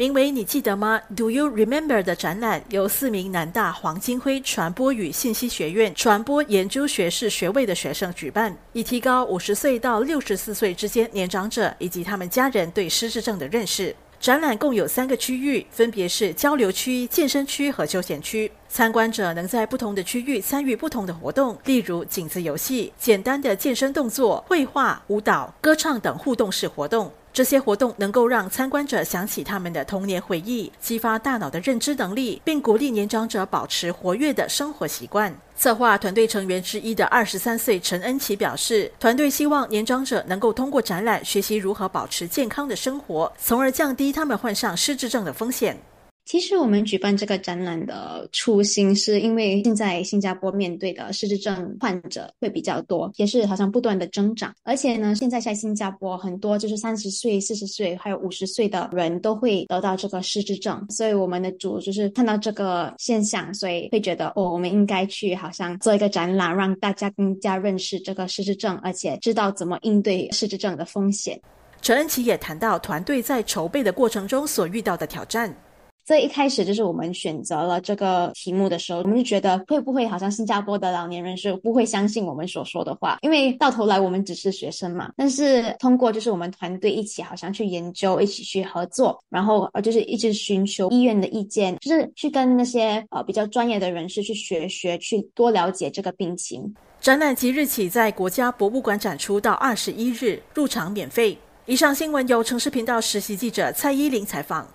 名为“你记得吗 ”（Do you remember） 的展览，由四名南大黄金辉传播与信息学院传播研究学士学位的学生举办，以提高五十岁到六十四岁之间年长者以及他们家人对失智症的认识。展览共有三个区域，分别是交流区、健身区和休闲区。参观者能在不同的区域参与不同的活动，例如井子游戏、简单的健身动作、绘画、舞蹈、歌唱等互动式活动。这些活动能够让参观者想起他们的童年回忆，激发大脑的认知能力，并鼓励年长者保持活跃的生活习惯。策划团队成员之一的二十三岁陈恩琪表示，团队希望年长者能够通过展览学习如何保持健康的生活，从而降低他们患上失智症的风险。其实我们举办这个展览的初心，是因为现在新加坡面对的失智症患者会比较多，也是好像不断的增长。而且呢，现在在新加坡很多就是三十岁、四十岁还有五十岁的人都会得到这个失智症，所以我们的主就是看到这个现象，所以会觉得哦，我们应该去好像做一个展览，让大家更加认识这个失智症，而且知道怎么应对失智症的风险。陈恩琪也谈到团队在筹备的过程中所遇到的挑战。所以一开始就是我们选择了这个题目的时候，我们就觉得会不会好像新加坡的老年人是不会相信我们所说的话，因为到头来我们只是学生嘛。但是通过就是我们团队一起好像去研究，一起去合作，然后呃就是一直寻求医院的意见，就是去跟那些呃比较专业的人士去学学，去多了解这个病情。展览即日起在国家博物馆展出到二十一日，入场免费。以上新闻由城市频道实习记者蔡依林采访。